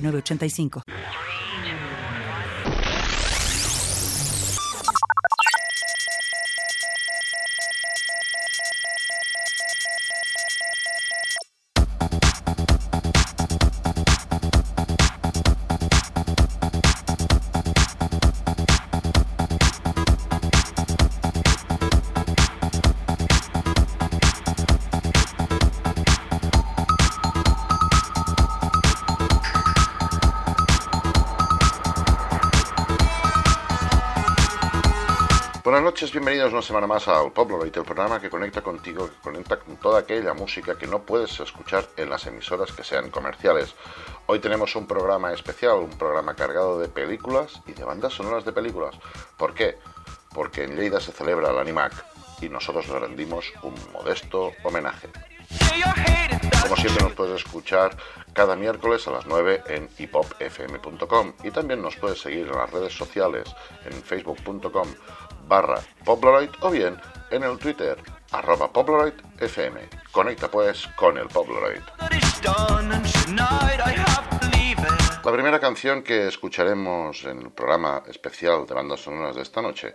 8985. Bienvenidos una semana más al Pobloroid, el programa que conecta contigo, que conecta con toda aquella música que no puedes escuchar en las emisoras que sean comerciales. Hoy tenemos un programa especial, un programa cargado de películas y de bandas sonoras de películas. ¿Por qué? Porque en Lleida se celebra el Animac y nosotros le rendimos un modesto homenaje. Como siempre nos puedes escuchar cada miércoles a las 9 en hipopfm.com y también nos puedes seguir en las redes sociales en facebook.com barra Poploroid o bien en el Twitter arroba FM. Conecta pues con el Poploroid. La primera canción que escucharemos en el programa especial de bandas sonoras de esta noche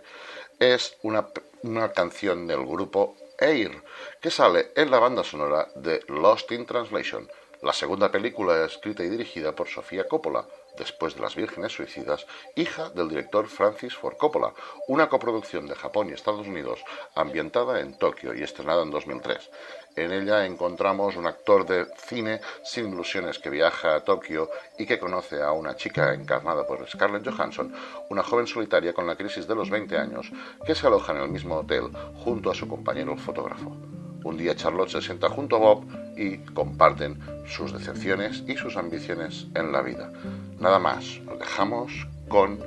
es una, una canción del grupo Air, que sale en la banda sonora de Lost in Translation, la segunda película escrita y dirigida por Sofía Coppola, después de Las Vírgenes Suicidas, hija del director Francis Ford Coppola, una coproducción de Japón y Estados Unidos ambientada en Tokio y estrenada en 2003. En ella encontramos un actor de cine sin ilusiones que viaja a Tokio y que conoce a una chica encarnada por Scarlett Johansson, una joven solitaria con la crisis de los 20 años, que se aloja en el mismo hotel junto a su compañero el fotógrafo. Un día Charlotte se sienta junto a Bob y comparten sus decepciones y sus ambiciones en la vida. Nada más, nos dejamos con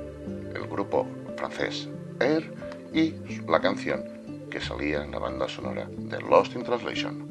el grupo francés Air y la canción que salía en la banda sonora de Lost in Translation.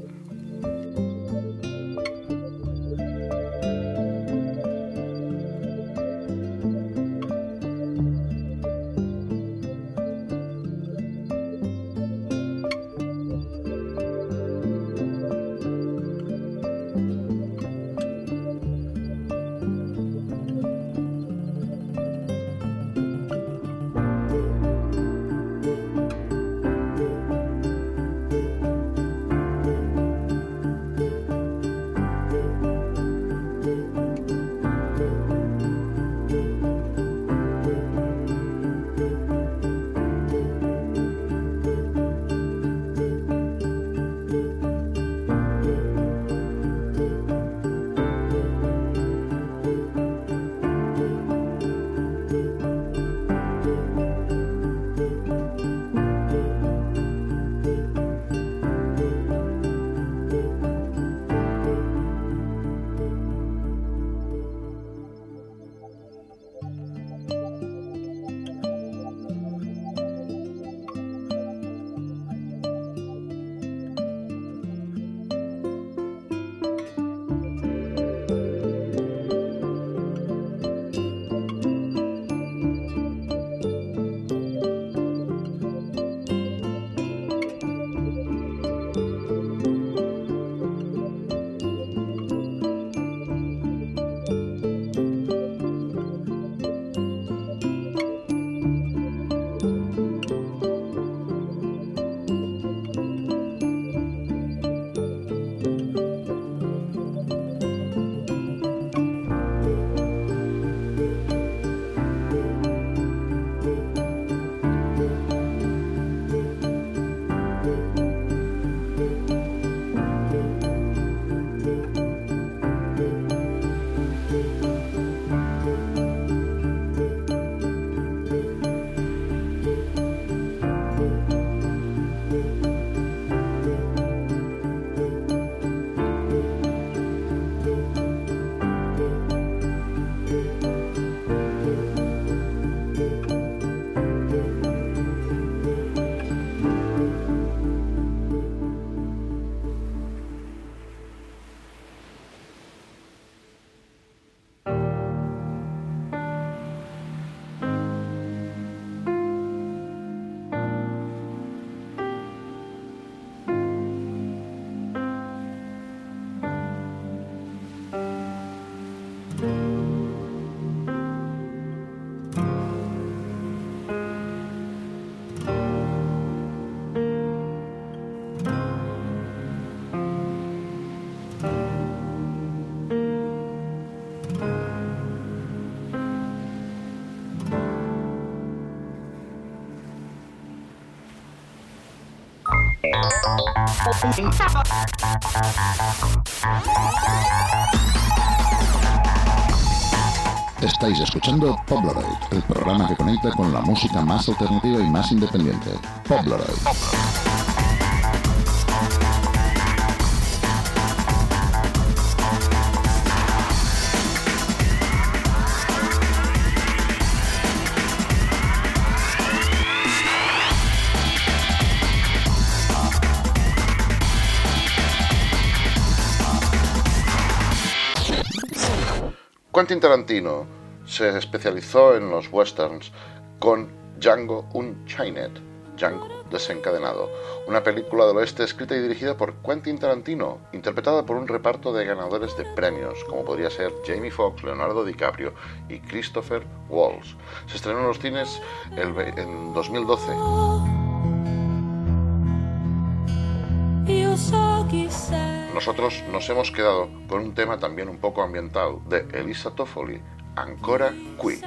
Estáis escuchando Polaroid, el programa que conecta con la música más alternativa y más independiente. Polaroid. Quentin Tarantino se especializó en los westerns con Django Unchained, Django desencadenado, una película del oeste escrita y dirigida por Quentin Tarantino, interpretada por un reparto de ganadores de premios, como podría ser Jamie Foxx, Leonardo DiCaprio y Christopher Waltz. Se estrenó en los cines en 2012. Nosotros nos hemos quedado con un tema también un poco ambiental de Elisa Toffoli, Ancora Qui.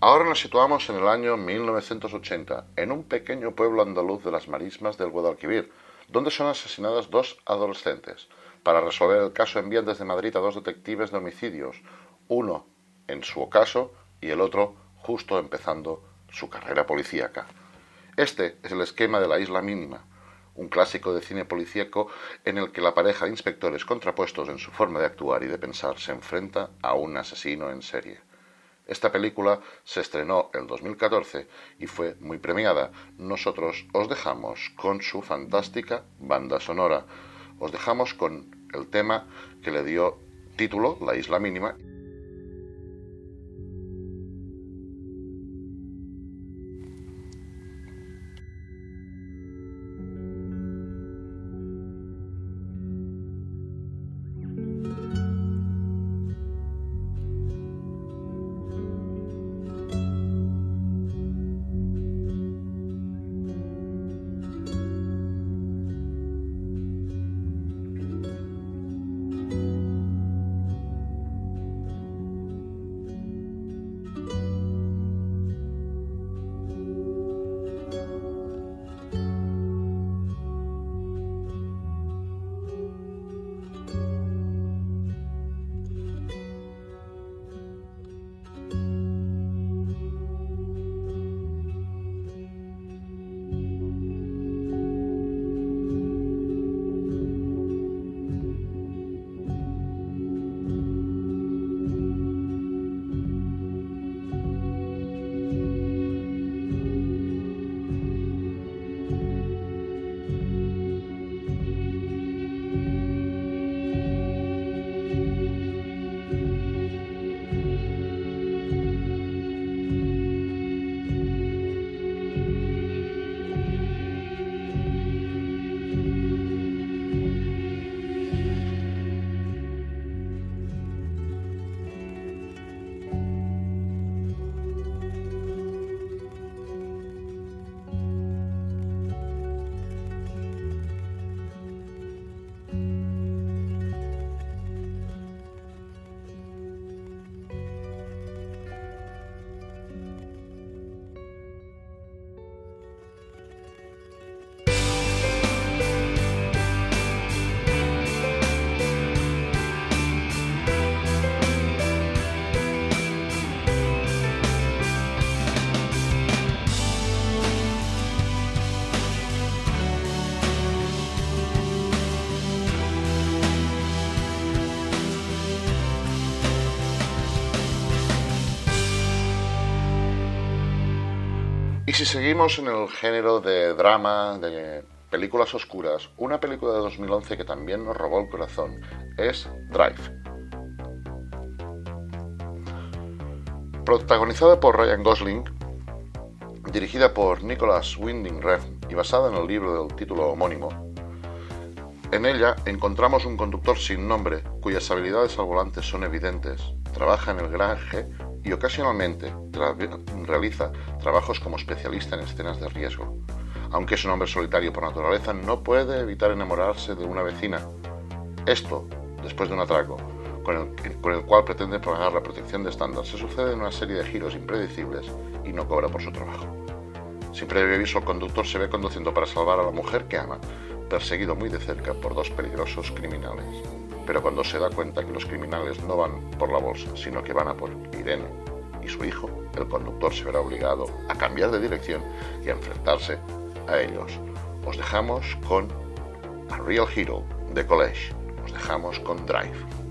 Ahora nos situamos en el año 1980, en un pequeño pueblo andaluz de las marismas del Guadalquivir, donde son asesinadas dos adolescentes. Para resolver el caso envían desde Madrid a dos detectives de homicidios, uno en su ocaso y el otro justo empezando su carrera policíaca. Este es el esquema de la isla mínima, un clásico de cine policíaco en el que la pareja de inspectores contrapuestos en su forma de actuar y de pensar se enfrenta a un asesino en serie. Esta película se estrenó en 2014 y fue muy premiada. Nosotros os dejamos con su fantástica banda sonora. Os dejamos con el tema que le dio título, La Isla Mínima, si seguimos en el género de drama, de películas oscuras, una película de 2011 que también nos robó el corazón es Drive. Protagonizada por Ryan Gosling, dirigida por Nicholas Winding Refn y basada en el libro del título homónimo, en ella encontramos un conductor sin nombre cuyas habilidades al volante son evidentes. Trabaja en el garaje y ocasionalmente realiza trabajos como especialista en escenas de riesgo. Aunque es un hombre solitario por naturaleza, no puede evitar enamorarse de una vecina. Esto, después de un atraco, con el, cual pretende pagar la protección de estándar, se sucede en una serie de giros impredecibles y no cobra por su trabajo. Sin previo aviso, el conductor se ve conduciendo para salvar a la mujer que ama, perseguido muy de cerca por dos peligrosos criminales pero cuando se da cuenta que los criminales no van por la bolsa, sino que van a por Irene y su hijo, el conductor se verá obligado a cambiar de dirección y a enfrentarse a ellos. Os dejamos con A Real Hero de College. Os dejamos con Drive.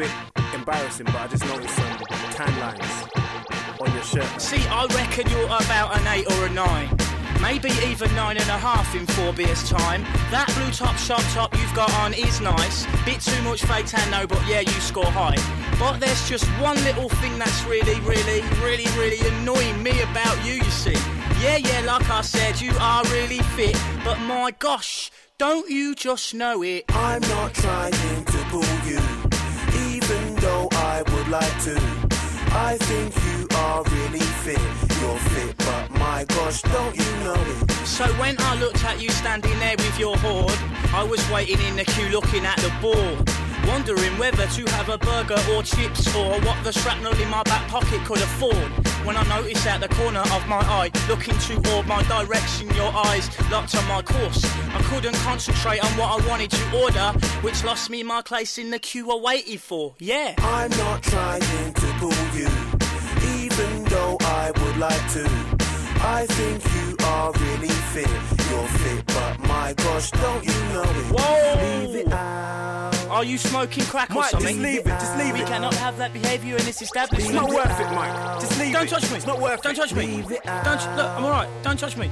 Bit embarrassing, but I just noticed some tan lines on your shirt. See, I reckon you're about an eight or a nine. Maybe even nine and a half in four beers time. That blue top shop top you've got on is nice. Bit too much fake tan though, but yeah, you score high. But there's just one little thing that's really, really, really, really annoying me about you, you see. Yeah, yeah, like I said, you are really fit. But my gosh, don't you just know it? I'm not trying to pull you, I would like to. I think you are really fit. You're fit, but my gosh, don't you know it? So when I looked at you standing there with your hoard, I was waiting in the queue looking at the board. Wondering whether to have a burger or chips or what the shrapnel in my back pocket could afford. When I noticed out the corner of my eye, looking toward my direction, your eyes locked on my course. I couldn't concentrate on what I wanted to order, which lost me my place in the queue I waited for. Yeah. I'm not trying to pull you, even though I would like to. I think you are really fit. You're fit, but my gosh, don't you know it? Whoa! Leave it out. Are you smoking crack or Mike, something? just leave it, just leave we it. cannot have that behaviour in this establishment. It's not worth it, Mike. Just leave it. Don't it. touch me. It's not worth it. Don't it. touch me. Leave it Don't out. look. I'm alright. Don't touch me.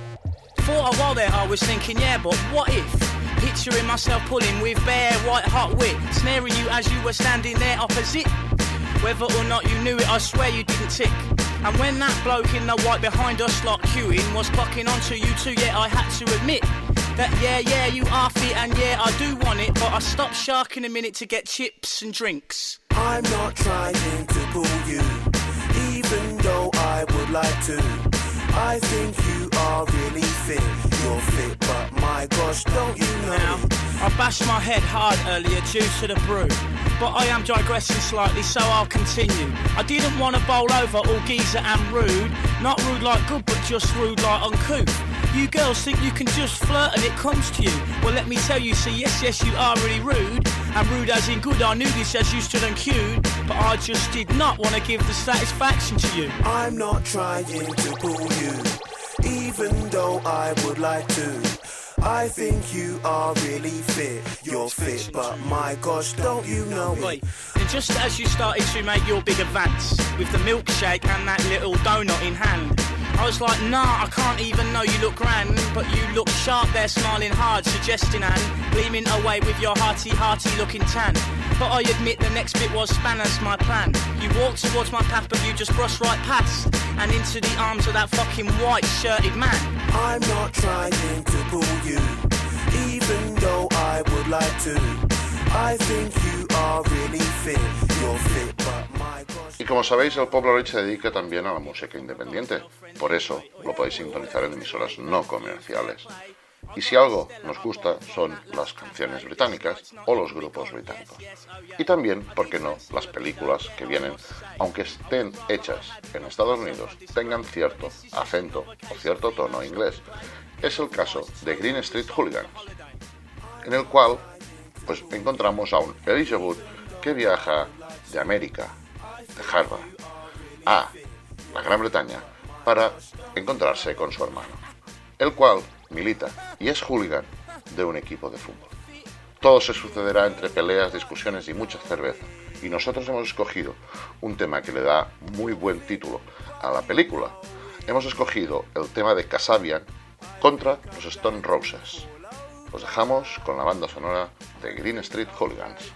For a while there, I was thinking, yeah, but what if? Picturing myself pulling with bare white hot wit, snaring you as you were standing there opposite. Whether or not you knew it, I swear you didn't tick. And when that bloke in the white behind us, like queuing, was clocking onto you too, yeah, I had to admit that yeah, yeah, you are fit, and yeah, I do want it, but I stopped sharking a minute to get chips and drinks. I'm not trying to pull you, even though I would like to. I think you are really fit. You're fit, but my gosh, don't you Now. I bashed my head hard earlier due to the brew. But I am digressing slightly, so I'll continue. I didn't want to bowl over all geezer and rude. Not rude like good, but just rude like uncouth. You girls think you can just flirt and it comes to you. Well, let me tell you, see, yes, yes, you are really rude. And rude as in good, I knew this as you stood and queued. But I just did not want to give the satisfaction to you. I'm not trying to pull you, even though I would like to. I think you are really fit. You're fit, but my gosh, don't you know it? and just as you started to make your big advance with the milkshake and that little donut in hand, I was like, nah, I can't even know you look grand, but you look sharp there, smiling hard, suggesting and gleaming away with your hearty, hearty looking tan. But I admit the next bit was spanners my plan. You walked towards my path, but you just brushed right past and into the arms of that fucking white shirted man. I'm not trying to pull you, even though I would like to. I think you are really fit. You're fit, but. Y como sabéis, el Polaroid se dedica también a la música independiente. Por eso lo podéis sintonizar en emisoras no comerciales. Y si algo nos gusta son las canciones británicas o los grupos británicos. Y también, ¿por qué no?, las películas que vienen, aunque estén hechas en Estados Unidos, tengan cierto acento o cierto tono inglés. Es el caso de Green Street Hooligans, en el cual pues encontramos a un Elijah Wood que viaja de América, de Harvard, a la Gran Bretaña para encontrarse con su hermano, el cual milita y es hooligan de un equipo de fútbol. Todo se sucederá entre peleas, discusiones y mucha cerveza. Y nosotros hemos escogido un tema que le da muy buen título a la película. Hemos escogido el tema de Casabian contra los Stone Roses. Os dejamos con la banda sonora de Green Street Hooligans.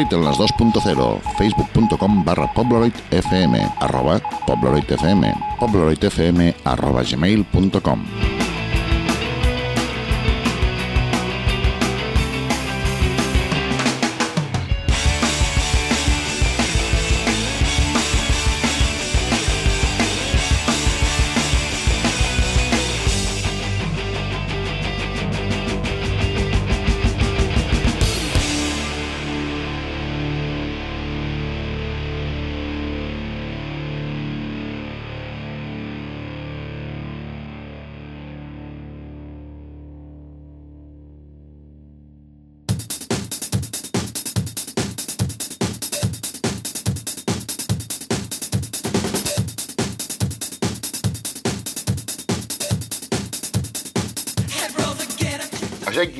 Pobloroid en las 2.0, facebook.com barra pobloroidfm, arroba pobloroidfm, pobloroidfm arroba gmail.com.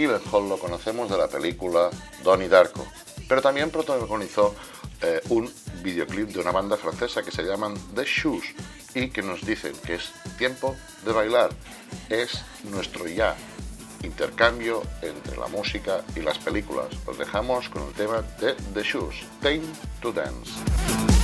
Gyllenhaal lo conocemos de la película Donnie Darko, pero también protagonizó eh, un videoclip de una banda francesa que se llaman The Shoes y que nos dicen que es tiempo de bailar, es nuestro ya intercambio entre la música y las películas. Os dejamos con el tema de The Shoes, Time to Dance.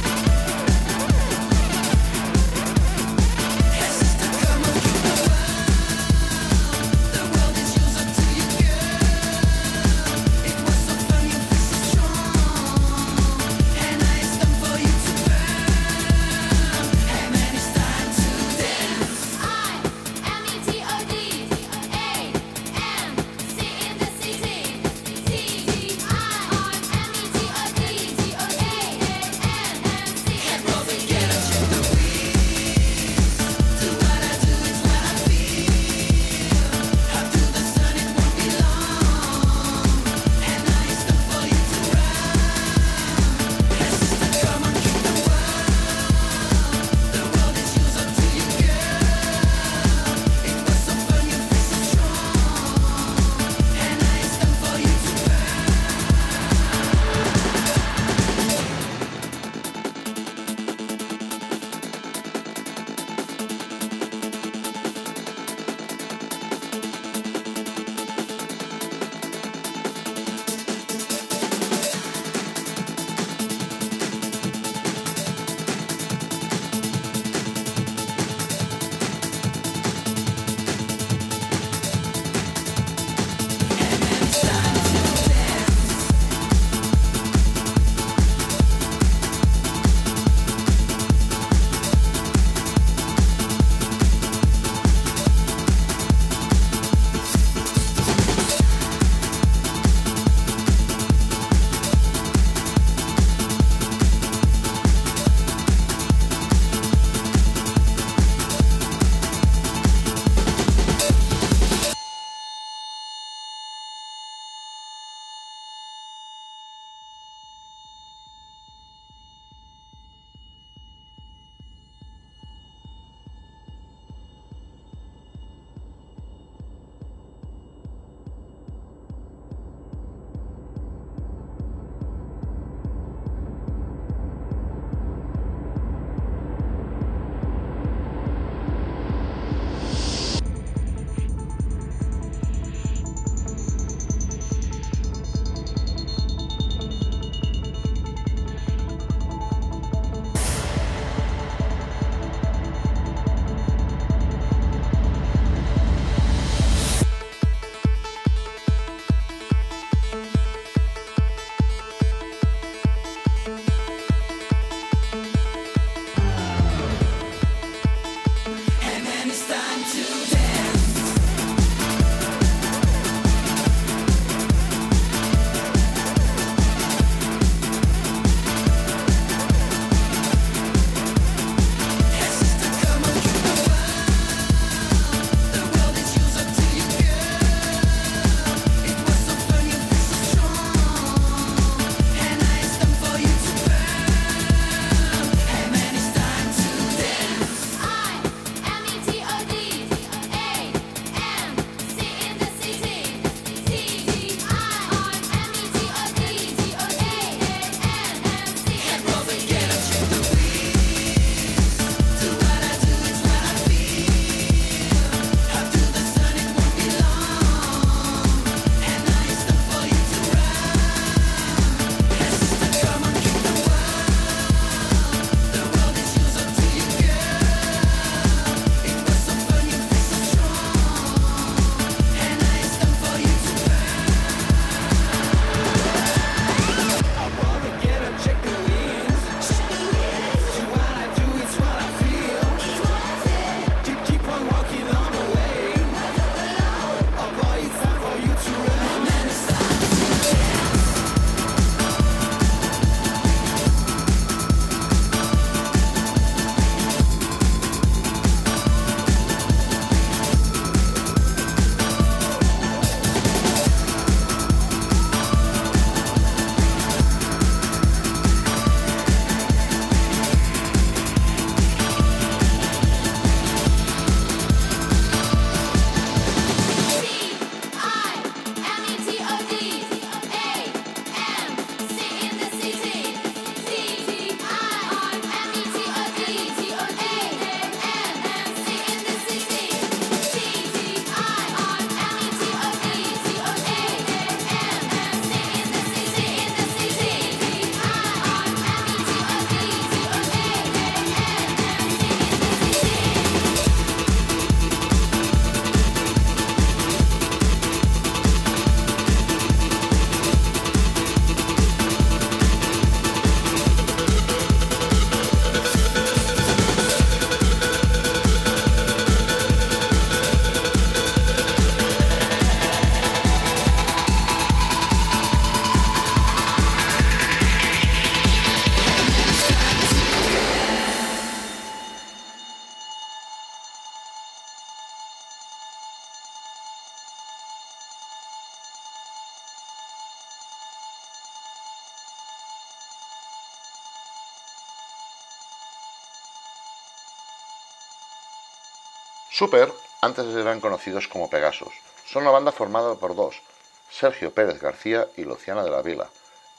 Super antes eran conocidos como Pegasus. Son una banda formada por dos, Sergio Pérez García y Luciana de la Vila.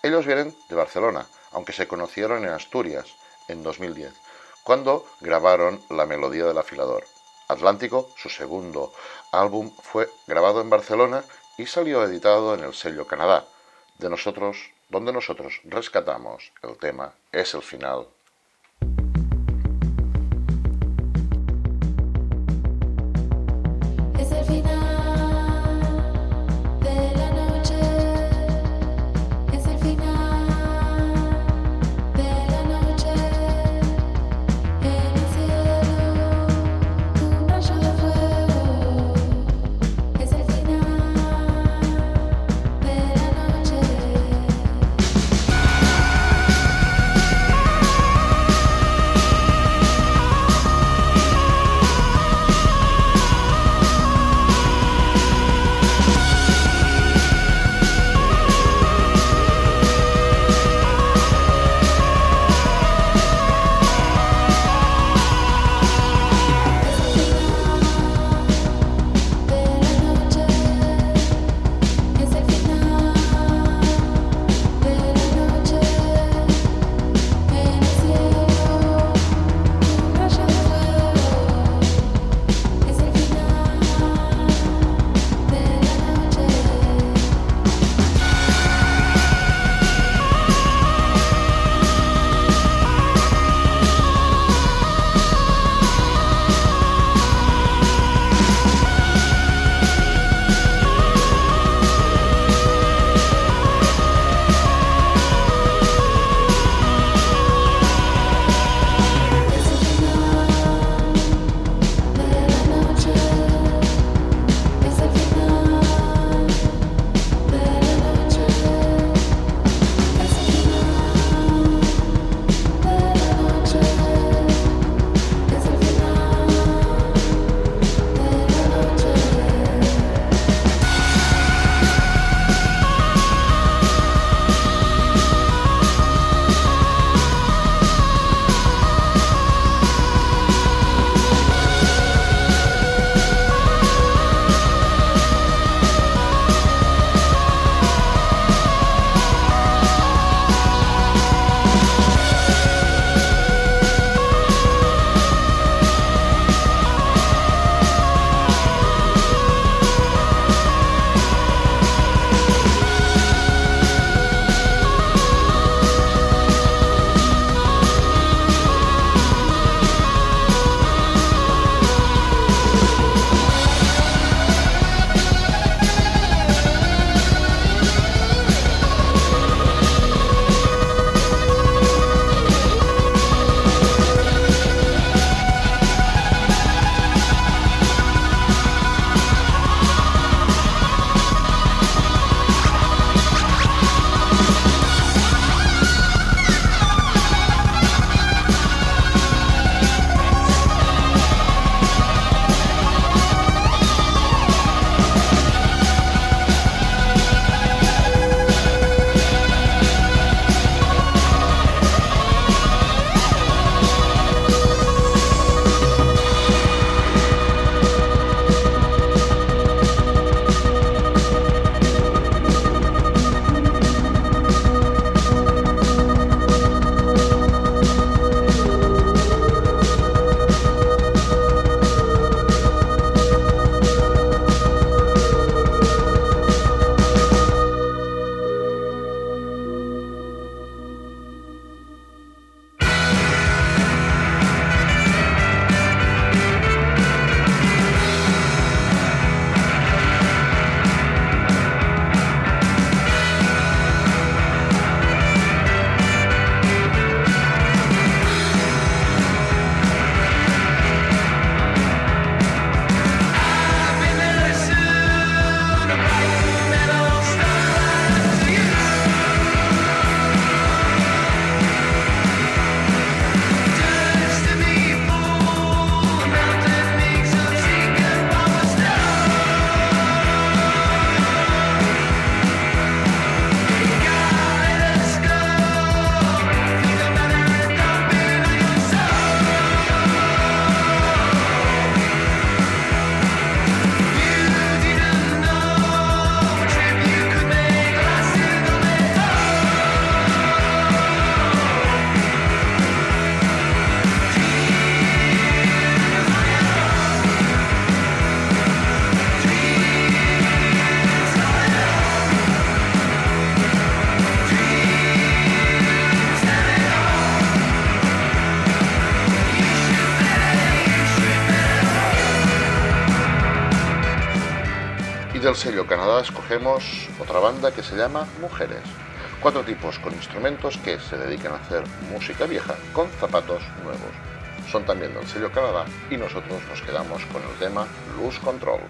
Ellos vienen de Barcelona, aunque se conocieron en Asturias en 2010, cuando grabaron La Melodía del Afilador. Atlántico, su segundo álbum, fue grabado en Barcelona y salió editado en el sello Canadá, de nosotros, donde nosotros rescatamos el tema Es el final sello Canadá escogemos otra banda que se llama Mujeres. Cuatro tipos con instrumentos que se dedican a hacer música vieja con zapatos nuevos. Son también del sello Canadá y nosotros nos quedamos con el tema Lose Control.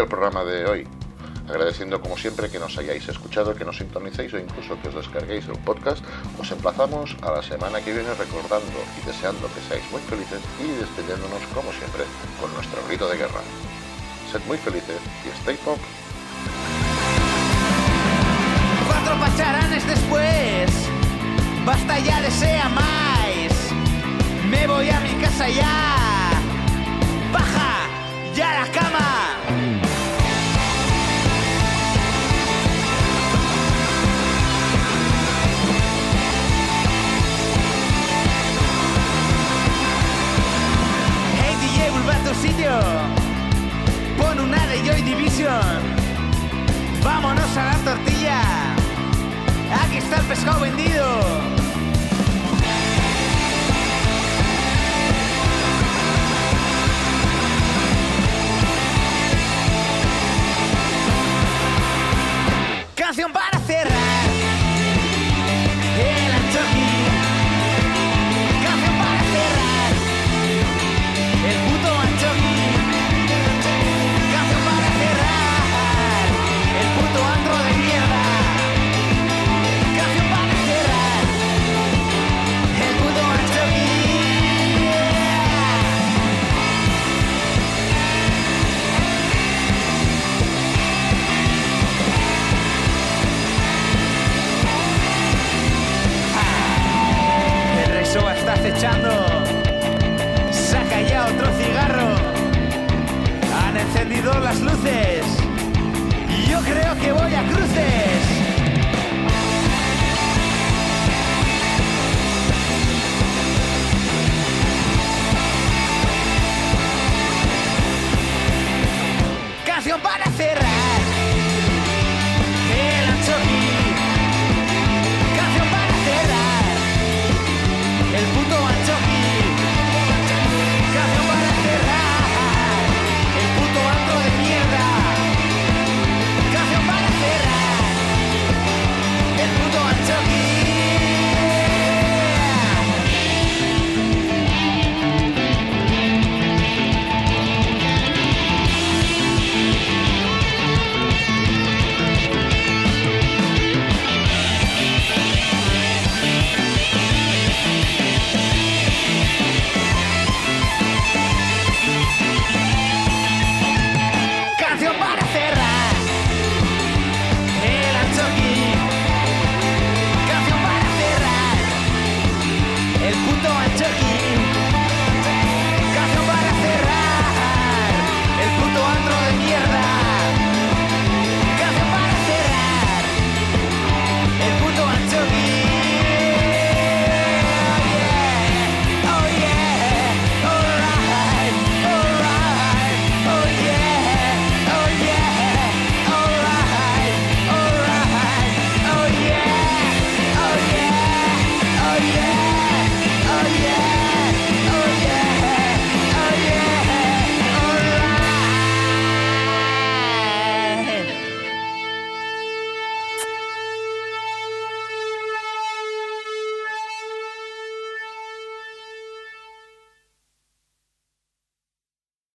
El programa de hoy. Agradeciendo como siempre que nos hayáis escuchado, que nos sintonicéis o incluso que os descarguéis el podcast, os emplazamos a la semana que viene recordando y deseando que seáis muy felices y despidiéndonos como siempre con nuestro grito de guerra. Sed muy felices y stay pop. Cuatro pacharanes después, basta ya más. Me voy a mi casa ya. Pon una de Joy Division. Vámonos a la tortilla. Aquí está el pescado vendido. Canción para